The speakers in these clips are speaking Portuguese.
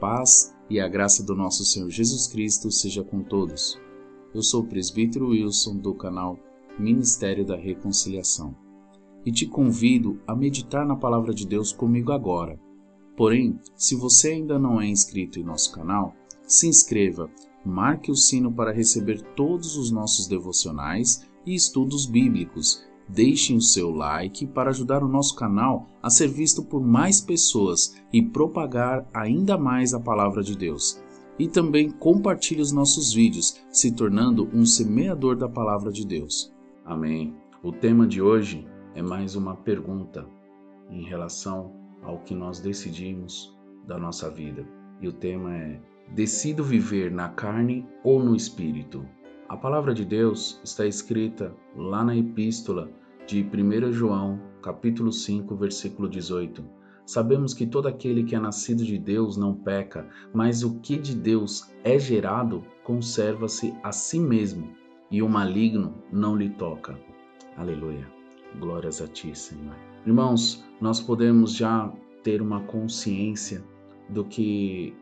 paz e a graça do nosso Senhor Jesus Cristo seja com todos. Eu sou o presbítero Wilson do canal Ministério da Reconciliação e te convido a meditar na palavra de Deus comigo agora. Porém, se você ainda não é inscrito em nosso canal, se inscreva, marque o sino para receber todos os nossos devocionais e estudos bíblicos Deixem o seu like para ajudar o nosso canal a ser visto por mais pessoas e propagar ainda mais a palavra de Deus. E também compartilhe os nossos vídeos, se tornando um semeador da palavra de Deus. Amém. O tema de hoje é mais uma pergunta em relação ao que nós decidimos da nossa vida. E o tema é: decido viver na carne ou no espírito? A palavra de Deus está escrita lá na epístola de 1 João, capítulo 5, versículo 18. Sabemos que todo aquele que é nascido de Deus não peca, mas o que de Deus é gerado conserva-se a si mesmo, e o maligno não lhe toca. Aleluia. Glórias a ti, Senhor. Irmãos, nós podemos já ter uma consciência do que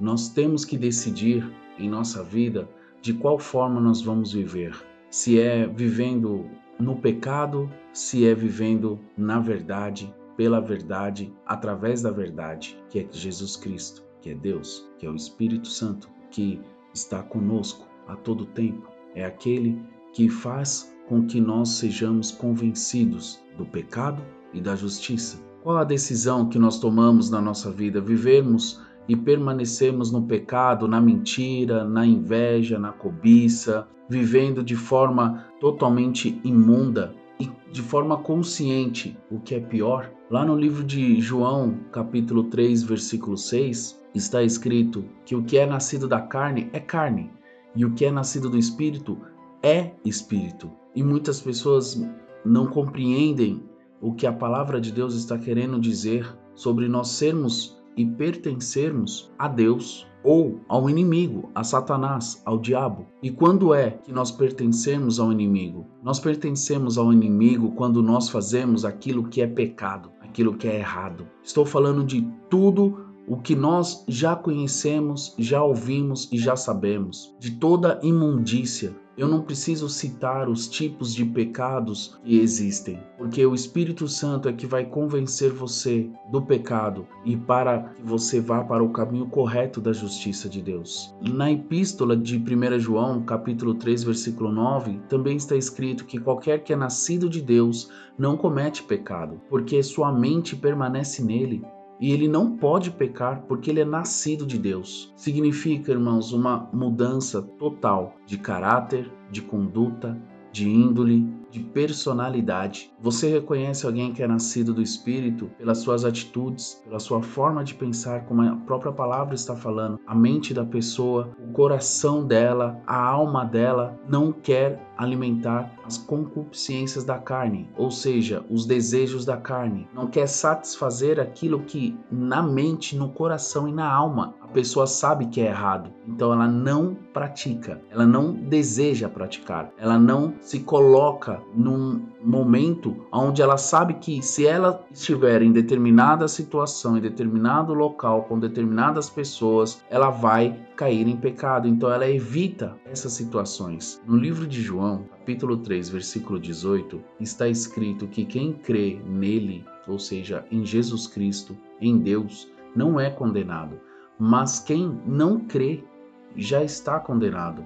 nós temos que decidir em nossa vida de qual forma nós vamos viver. Se é vivendo no pecado, se é vivendo na verdade, pela verdade, através da verdade, que é Jesus Cristo, que é Deus, que é o Espírito Santo, que está conosco a todo tempo. É aquele que faz com que nós sejamos convencidos do pecado e da justiça. Qual a decisão que nós tomamos na nossa vida? Vivermos e permanecemos no pecado, na mentira, na inveja, na cobiça, vivendo de forma totalmente imunda e de forma consciente, o que é pior. Lá no livro de João, capítulo 3, versículo 6, está escrito que o que é nascido da carne é carne, e o que é nascido do espírito é espírito. E muitas pessoas não compreendem o que a palavra de Deus está querendo dizer sobre nós sermos e pertencermos a Deus ou ao inimigo, a Satanás, ao diabo. E quando é que nós pertencemos ao inimigo? Nós pertencemos ao inimigo quando nós fazemos aquilo que é pecado, aquilo que é errado. Estou falando de tudo o que nós já conhecemos, já ouvimos e já sabemos, de toda imundícia, eu não preciso citar os tipos de pecados que existem, porque o Espírito Santo é que vai convencer você do pecado e para que você vá para o caminho correto da justiça de Deus. Na epístola de 1 João, capítulo 3, versículo 9, também está escrito que qualquer que é nascido de Deus não comete pecado, porque sua mente permanece nele e ele não pode pecar porque ele é nascido de Deus. Significa, irmãos, uma mudança total de caráter, de conduta, de índole, de personalidade. Você reconhece alguém que é nascido do Espírito pelas suas atitudes, pela sua forma de pensar, como a própria palavra está falando. A mente da pessoa, o coração dela, a alma dela não quer alimentar as concupiscências da carne, ou seja, os desejos da carne. Não quer satisfazer aquilo que na mente, no coração e na alma a pessoa sabe que é errado. Então ela não pratica, ela não deseja praticar, ela não se coloca num momento onde ela sabe que se ela estiver em determinada situação, em determinado local, com determinadas pessoas, ela vai cair em pecado. Então ela evita essas situações. No livro de João, capítulo 3, versículo 18, está escrito que quem crê nele, ou seja, em Jesus Cristo, em Deus, não é condenado, mas quem não crê já está condenado,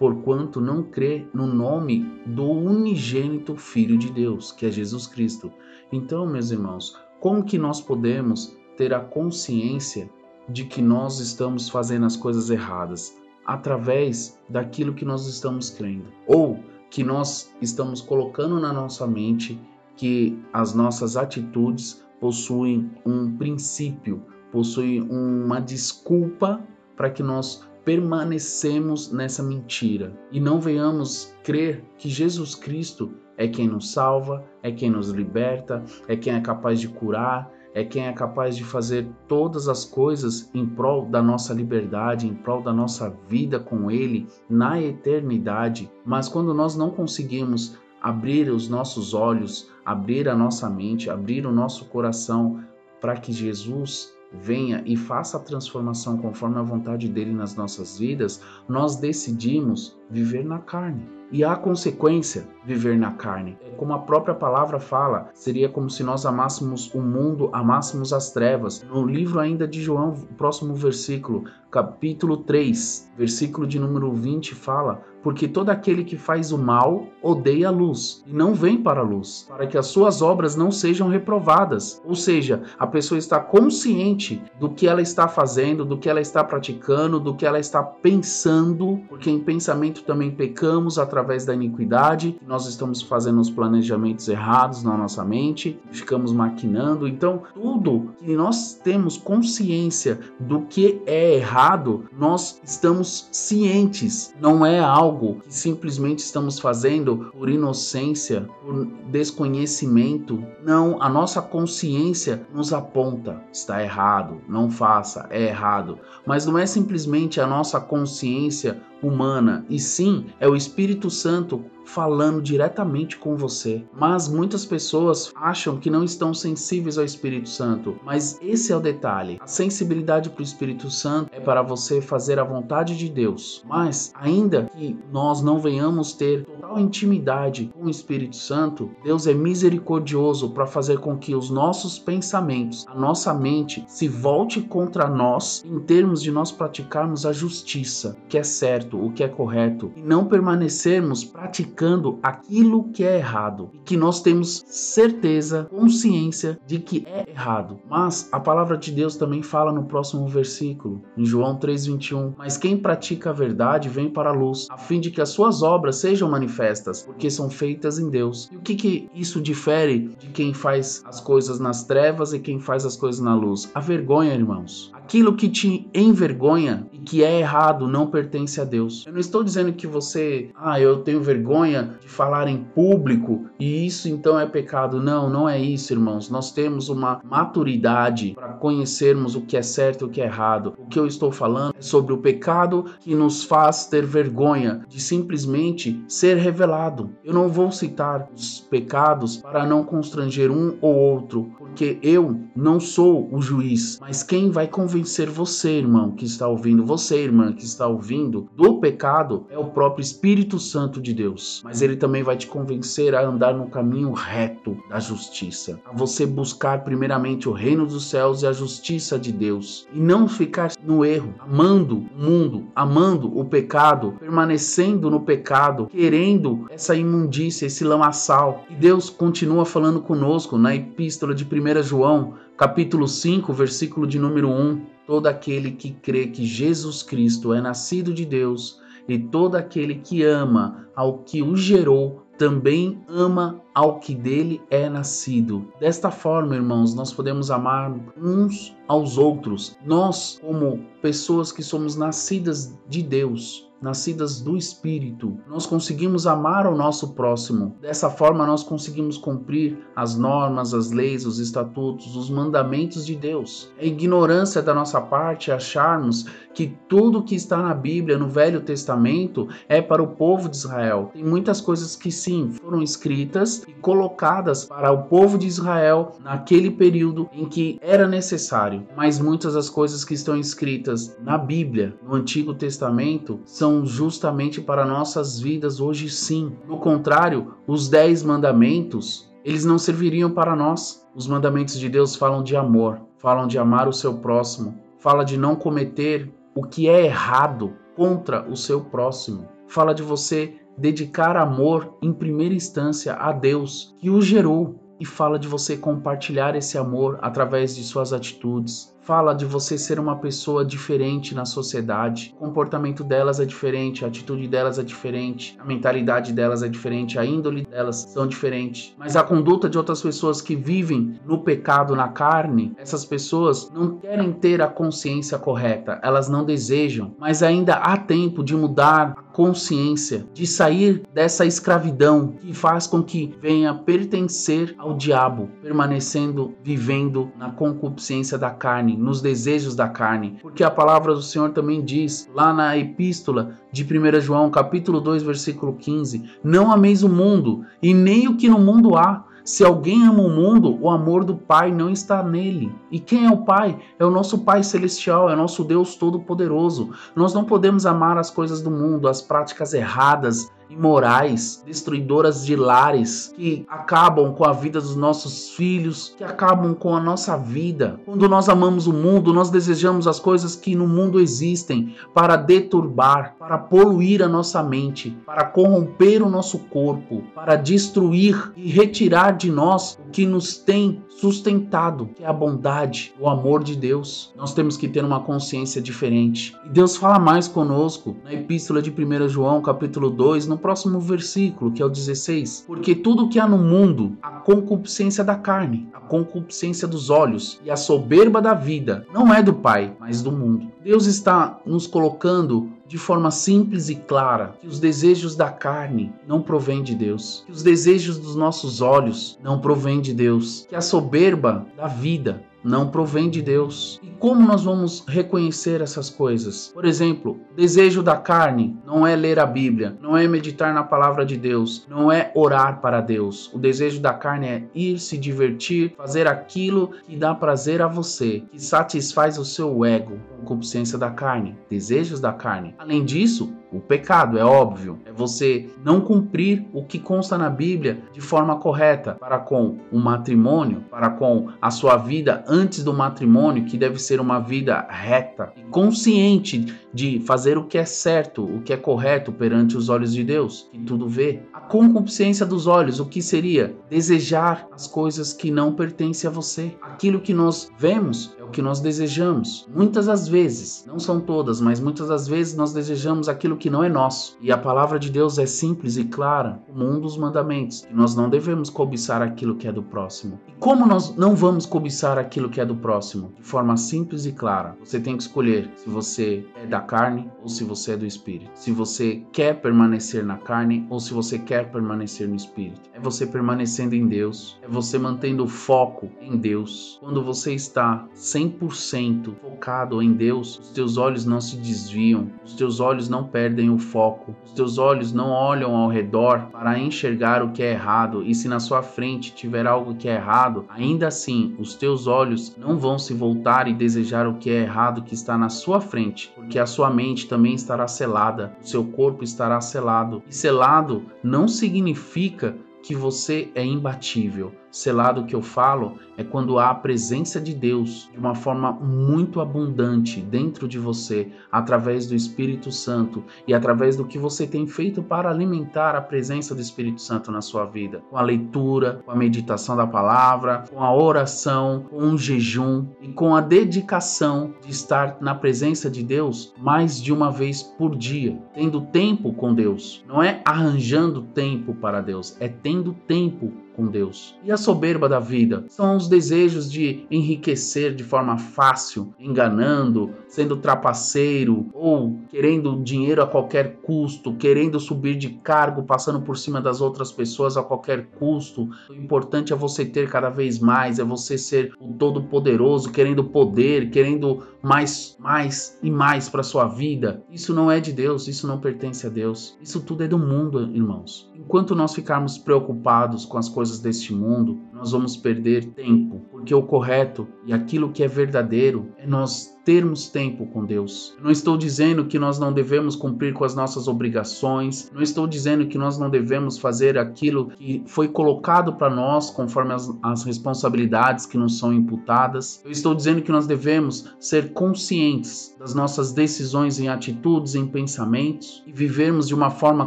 porquanto não crê no nome do unigênito Filho de Deus, que é Jesus Cristo. Então, meus irmãos, como que nós podemos ter a consciência de que nós estamos fazendo as coisas erradas? Através daquilo que nós estamos crendo, ou que nós estamos colocando na nossa mente que as nossas atitudes possuem um princípio, possuem uma desculpa para que nós permanecemos nessa mentira e não venhamos crer que Jesus Cristo é quem nos salva, é quem nos liberta, é quem é capaz de curar, é quem é capaz de fazer todas as coisas em prol da nossa liberdade, em prol da nossa vida com Ele na eternidade. Mas quando nós não conseguimos abrir os nossos olhos, abrir a nossa mente, abrir o nosso coração para que Jesus venha e faça a transformação conforme a vontade dele nas nossas vidas, nós decidimos viver na carne. E a consequência, viver na carne. Como a própria palavra fala, seria como se nós amássemos o mundo, amássemos as trevas. No livro ainda de João, próximo versículo, capítulo 3, versículo de número 20 fala: porque todo aquele que faz o mal odeia a luz e não vem para a luz, para que as suas obras não sejam reprovadas. Ou seja, a pessoa está consciente do que ela está fazendo, do que ela está praticando, do que ela está pensando, porque em pensamento também pecamos através da iniquidade, nós estamos fazendo os planejamentos errados na nossa mente, ficamos maquinando. Então, tudo que nós temos consciência do que é errado, nós estamos cientes, não é algo que simplesmente estamos fazendo por inocência, por desconhecimento. Não, a nossa consciência nos aponta, está errado, não faça, é errado. Mas não é simplesmente a nossa consciência humana, e sim é o Espírito Santo falando diretamente com você. Mas muitas pessoas acham que não estão sensíveis ao Espírito Santo. Mas esse é o detalhe. A sensibilidade para o Espírito Santo é para você fazer a vontade de Deus. Mas ainda que nós não venhamos ter intimidade com o Espírito Santo, Deus é misericordioso para fazer com que os nossos pensamentos, a nossa mente se volte contra nós em termos de nós praticarmos a justiça, o que é certo, o que é correto, e não permanecermos praticando praticando aquilo que é errado e que nós temos certeza, consciência de que é errado. Mas a palavra de Deus também fala no próximo versículo, em João 3:21, mas quem pratica a verdade vem para a luz, a fim de que as suas obras sejam manifestas, porque são feitas em Deus. E o que que isso difere de quem faz as coisas nas trevas e quem faz as coisas na luz? A vergonha, irmãos. Aquilo que te envergonha e que é errado não pertence a Deus. Eu não estou dizendo que você, ah, eu tenho vergonha vergonha de falar em público e isso então é pecado. Não, não é isso, irmãos. Nós temos uma maturidade para conhecermos o que é certo e o que é errado. O que eu estou falando é sobre o pecado que nos faz ter vergonha de simplesmente ser revelado. Eu não vou citar os pecados para não constranger um ou outro, porque eu não sou o juiz, mas quem vai convencer você, irmão, que está ouvindo, você, irmã, que está ouvindo, do pecado é o próprio Espírito Santo de Deus. Mas ele também vai te convencer a andar no caminho reto da justiça, a você buscar primeiramente o reino dos céus e a justiça de Deus, e não ficar no erro, amando o mundo, amando o pecado, permanecendo no pecado, querendo essa imundícia, esse lamaçal. E Deus continua falando conosco na epístola de 1 João, capítulo 5, versículo de número 1. Todo aquele que crê que Jesus Cristo é nascido de Deus e todo aquele que ama ao que o gerou também ama ao que dele é nascido. Desta forma, irmãos, nós podemos amar uns aos outros. Nós, como pessoas que somos nascidas de Deus, nascidas do Espírito, nós conseguimos amar o nosso próximo. Dessa forma, nós conseguimos cumprir as normas, as leis, os estatutos, os mandamentos de Deus. É ignorância da nossa parte acharmos que tudo que está na Bíblia, no Velho Testamento, é para o povo de Israel. Tem muitas coisas que sim foram escritas e colocadas para o povo de Israel naquele período em que era necessário, mas muitas das coisas que estão escritas na Bíblia, no Antigo Testamento, são justamente para nossas vidas hoje sim. No contrário, os dez mandamentos eles não serviriam para nós. Os mandamentos de Deus falam de amor, falam de amar o seu próximo, fala de não cometer o que é errado contra o seu próximo. Fala de você dedicar amor em primeira instância a Deus que o gerou e fala de você compartilhar esse amor através de suas atitudes, fala de você ser uma pessoa diferente na sociedade. O comportamento delas é diferente, a atitude delas é diferente, a mentalidade delas é diferente, a índole delas são diferentes. Mas a conduta de outras pessoas que vivem no pecado, na carne, essas pessoas não querem ter a consciência correta, elas não desejam, mas ainda há tempo de mudar a consciência, de sair dessa escravidão que faz com que venha pertencer ao diabo, permanecendo vivendo na concupiscência da carne nos desejos da carne, porque a palavra do Senhor também diz lá na epístola de 1 João, capítulo 2, versículo 15: Não ameis o mundo e nem o que no mundo há. Se alguém ama o mundo, o amor do Pai não está nele. E quem é o Pai? É o nosso Pai celestial, é o nosso Deus todo-poderoso. Nós não podemos amar as coisas do mundo, as práticas erradas, imorais, destruidoras de lares, que acabam com a vida dos nossos filhos, que acabam com a nossa vida. Quando nós amamos o mundo, nós desejamos as coisas que no mundo existem para deturbar, para poluir a nossa mente, para corromper o nosso corpo, para destruir e retirar de nós o que nos tem sustentado, que é a bondade, o amor de Deus. Nós temos que ter uma consciência diferente. E Deus fala mais conosco na epístola de 1 João, capítulo 2, no próximo versículo, que é o 16. Porque tudo que há no mundo, a concupiscência da carne, a concupiscência dos olhos e a soberba da vida, não é do Pai, mas do mundo. Deus está nos colocando de forma simples e clara que os desejos da carne não provêm de Deus, que os desejos dos nossos olhos não provêm de Deus, que a soberba da vida não provém de Deus. E como nós vamos reconhecer essas coisas? Por exemplo, desejo da carne não é ler a Bíblia, não é meditar na palavra de Deus, não é orar para Deus. O desejo da carne é ir se divertir, fazer aquilo que dá prazer a você, que satisfaz o seu ego, concupiscência da carne, desejos da carne. Além disso, o pecado, é óbvio, é você não cumprir o que consta na Bíblia de forma correta para com o matrimônio, para com a sua vida antes do matrimônio, que deve ser uma vida reta e consciente de fazer o que é certo, o que é correto perante os olhos de Deus, que tudo vê. A concupiscência dos olhos, o que seria? Desejar as coisas que não pertencem a você. Aquilo que nós vemos que nós desejamos. Muitas das vezes, não são todas, mas muitas das vezes nós desejamos aquilo que não é nosso. E a palavra de Deus é simples e clara, como um dos mandamentos, que nós não devemos cobiçar aquilo que é do próximo. E como nós não vamos cobiçar aquilo que é do próximo? De forma simples e clara. Você tem que escolher se você é da carne ou se você é do espírito. Se você quer permanecer na carne ou se você quer permanecer no espírito. É você permanecendo em Deus, é você mantendo o foco em Deus. Quando você está 100% focado em Deus, os teus olhos não se desviam, os teus olhos não perdem o foco, os teus olhos não olham ao redor para enxergar o que é errado, e se na sua frente tiver algo que é errado, ainda assim os teus olhos não vão se voltar e desejar o que é errado que está na sua frente, porque a sua mente também estará selada, o seu corpo estará selado. E selado não significa que você é imbatível. Selado que eu falo é quando há a presença de Deus de uma forma muito abundante dentro de você, através do Espírito Santo e através do que você tem feito para alimentar a presença do Espírito Santo na sua vida, com a leitura, com a meditação da palavra, com a oração, com o jejum e com a dedicação de estar na presença de Deus mais de uma vez por dia, tendo tempo com Deus. Não é arranjando tempo para Deus, é tendo tempo com Deus. E a soberba da vida são os desejos de enriquecer de forma fácil, enganando, sendo trapaceiro ou querendo dinheiro a qualquer custo, querendo subir de cargo, passando por cima das outras pessoas a qualquer custo. O importante é você ter cada vez mais, é você ser o todo poderoso, querendo poder, querendo mais, mais e mais para sua vida. Isso não é de Deus, isso não pertence a Deus. Isso tudo é do mundo, irmãos. Enquanto nós ficarmos preocupados com as coisas deste mundo, nós vamos perder tempo, porque o correto e aquilo que é verdadeiro é nós termos tempo com Deus. Eu não estou dizendo que nós não devemos cumprir com as nossas obrigações, não estou dizendo que nós não devemos fazer aquilo que foi colocado para nós conforme as, as responsabilidades que nos são imputadas. Eu estou dizendo que nós devemos ser conscientes das nossas decisões em atitudes, em pensamentos e vivermos de uma forma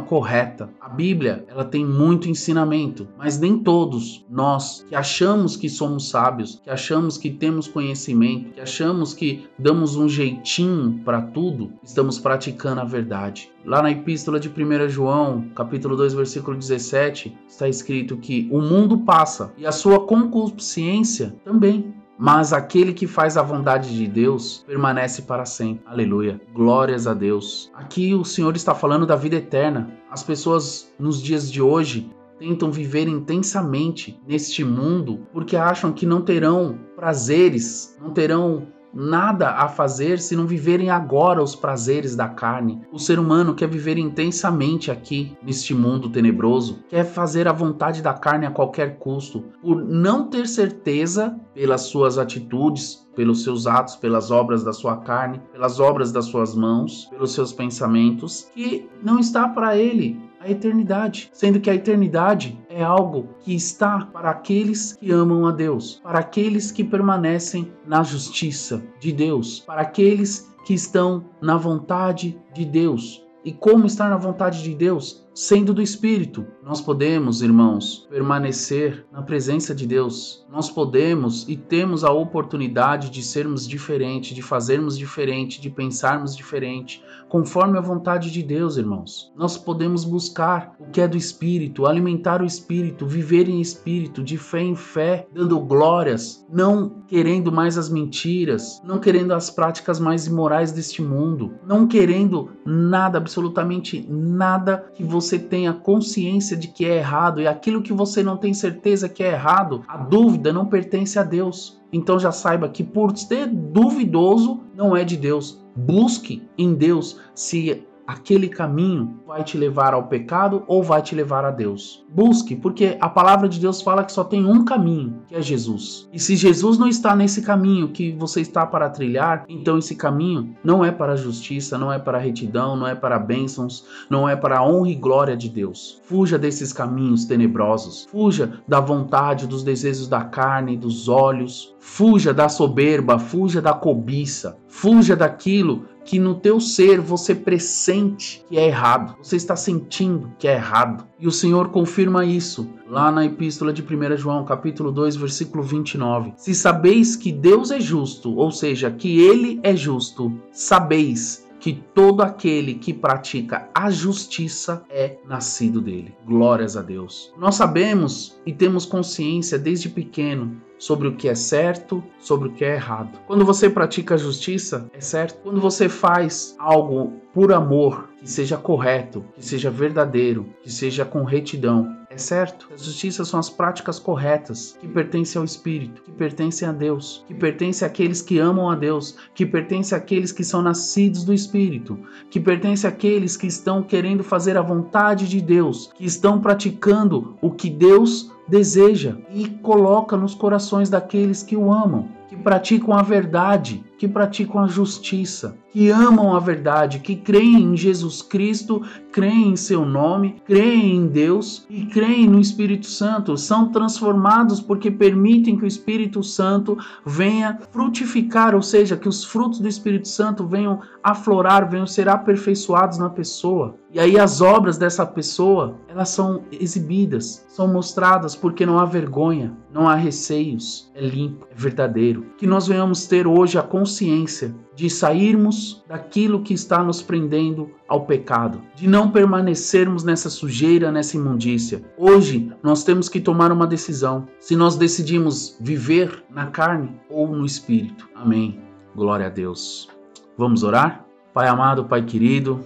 correta. A Bíblia, ela tem muito ensinamento, mas nem todos nós que achamos que somos sábios, que achamos que temos conhecimento, que achamos que damos um jeitinho para tudo, estamos praticando a verdade. Lá na epístola de 1 João, capítulo 2, versículo 17, está escrito que o mundo passa e a sua concupiscência também. Mas aquele que faz a vontade de Deus permanece para sempre. Aleluia. Glórias a Deus. Aqui o Senhor está falando da vida eterna. As pessoas nos dias de hoje tentam viver intensamente neste mundo porque acham que não terão prazeres, não terão nada a fazer se não viverem agora os prazeres da carne. O ser humano quer viver intensamente aqui, neste mundo tenebroso, quer fazer a vontade da carne a qualquer custo, por não ter certeza pelas suas atitudes, pelos seus atos, pelas obras da sua carne, pelas obras das suas mãos, pelos seus pensamentos, que não está para ele a eternidade, sendo que a eternidade é algo que está para aqueles que amam a Deus, para aqueles que permanecem na justiça de Deus, para aqueles que estão na vontade de Deus. E como estar na vontade de Deus? Sendo do Espírito, nós podemos, irmãos, permanecer na presença de Deus. Nós podemos e temos a oportunidade de sermos diferentes, de fazermos diferente, de pensarmos diferente, conforme a vontade de Deus, irmãos. Nós podemos buscar o que é do Espírito, alimentar o Espírito, viver em Espírito, de fé em fé, dando glórias, não querendo mais as mentiras, não querendo as práticas mais imorais deste mundo, não querendo nada, absolutamente nada que você você tenha consciência de que é errado e aquilo que você não tem certeza que é errado, a dúvida não pertence a Deus. Então já saiba que por ser duvidoso não é de Deus. Busque em Deus se aquele caminho vai te levar ao pecado ou vai te levar a Deus. Busque, porque a palavra de Deus fala que só tem um caminho, que é Jesus. E se Jesus não está nesse caminho que você está para trilhar, então esse caminho não é para a justiça, não é para a retidão, não é para bênçãos, não é para a honra e glória de Deus. Fuja desses caminhos tenebrosos. Fuja da vontade, dos desejos da carne, dos olhos. Fuja da soberba, fuja da cobiça. Fuja daquilo que no teu ser você pressente que é errado, você está sentindo que é errado. E o Senhor confirma isso lá na epístola de 1 João, capítulo 2, versículo 29. Se sabeis que Deus é justo, ou seja, que ele é justo, sabeis que todo aquele que pratica a justiça é nascido dele. Glórias a Deus. Nós sabemos e temos consciência desde pequeno sobre o que é certo, sobre o que é errado. Quando você pratica a justiça, é certo. Quando você faz algo por amor, que seja correto, que seja verdadeiro, que seja com retidão, é certo. A justiça são as práticas corretas que pertencem ao Espírito, que pertencem a Deus, que pertencem àqueles que amam a Deus, que pertencem àqueles que são nascidos do Espírito, que pertencem àqueles que estão querendo fazer a vontade de Deus, que estão praticando o que Deus deseja e coloca nos corações daqueles que o amam, que praticam a verdade, que praticam a justiça, que amam a verdade, que creem em Jesus Cristo, creem em seu nome, creem em Deus e creem no Espírito Santo, são transformados porque permitem que o Espírito Santo venha frutificar, ou seja, que os frutos do Espírito Santo venham aflorar, venham ser aperfeiçoados na pessoa. E aí as obras dessa pessoa, elas são exibidas, são mostradas porque não há vergonha, não há receios, é limpo, é verdadeiro. Que nós venhamos ter hoje a consciência de sairmos daquilo que está nos prendendo ao pecado, de não permanecermos nessa sujeira, nessa imundícia. Hoje nós temos que tomar uma decisão se nós decidimos viver na carne ou no espírito. Amém. Glória a Deus. Vamos orar? Pai amado, Pai querido,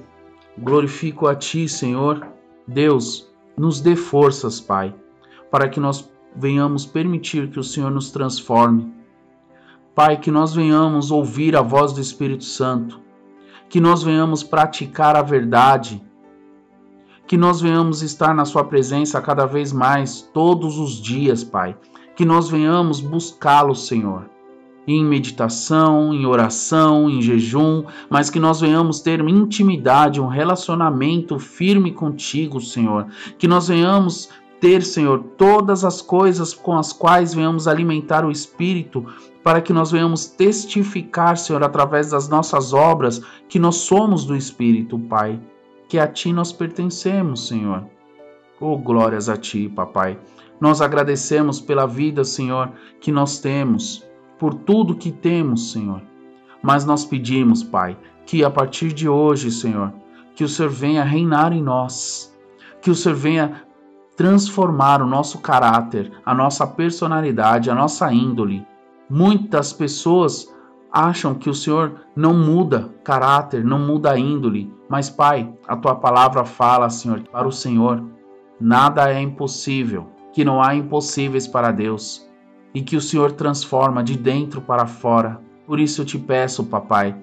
glorifico a Ti, Senhor. Deus, nos dê forças, Pai, para que nós venhamos permitir que o Senhor nos transforme Pai, que nós venhamos ouvir a voz do Espírito Santo, que nós venhamos praticar a verdade, que nós venhamos estar na Sua presença cada vez mais, todos os dias, Pai, que nós venhamos buscá-lo, Senhor, em meditação, em oração, em jejum, mas que nós venhamos ter intimidade, um relacionamento firme contigo, Senhor, que nós venhamos ter, Senhor, todas as coisas com as quais venhamos alimentar o Espírito, para que nós venhamos testificar, Senhor, através das nossas obras, que nós somos do Espírito, Pai, que a Ti nós pertencemos, Senhor. Oh, glórias a Ti, Papai. Nós agradecemos pela vida, Senhor, que nós temos, por tudo que temos, Senhor. Mas nós pedimos, Pai, que a partir de hoje, Senhor, que o Senhor venha reinar em nós, que o Senhor venha transformar o nosso caráter, a nossa personalidade, a nossa índole. Muitas pessoas acham que o Senhor não muda caráter, não muda índole, mas Pai, a tua palavra fala, Senhor, para o Senhor, nada é impossível, que não há impossíveis para Deus, e que o Senhor transforma de dentro para fora. Por isso eu te peço, papai,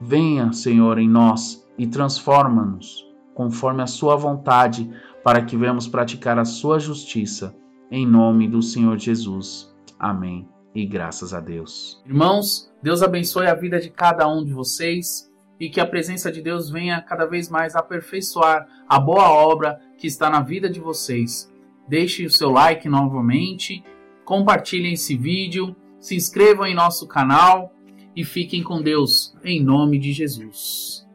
venha, Senhor, em nós e transforma-nos conforme a sua vontade, para que venhamos praticar a sua justiça. Em nome do Senhor Jesus. Amém. E graças a Deus. Irmãos, Deus abençoe a vida de cada um de vocês e que a presença de Deus venha cada vez mais aperfeiçoar a boa obra que está na vida de vocês. Deixe o seu like novamente, compartilhem esse vídeo, se inscrevam em nosso canal e fiquem com Deus em nome de Jesus.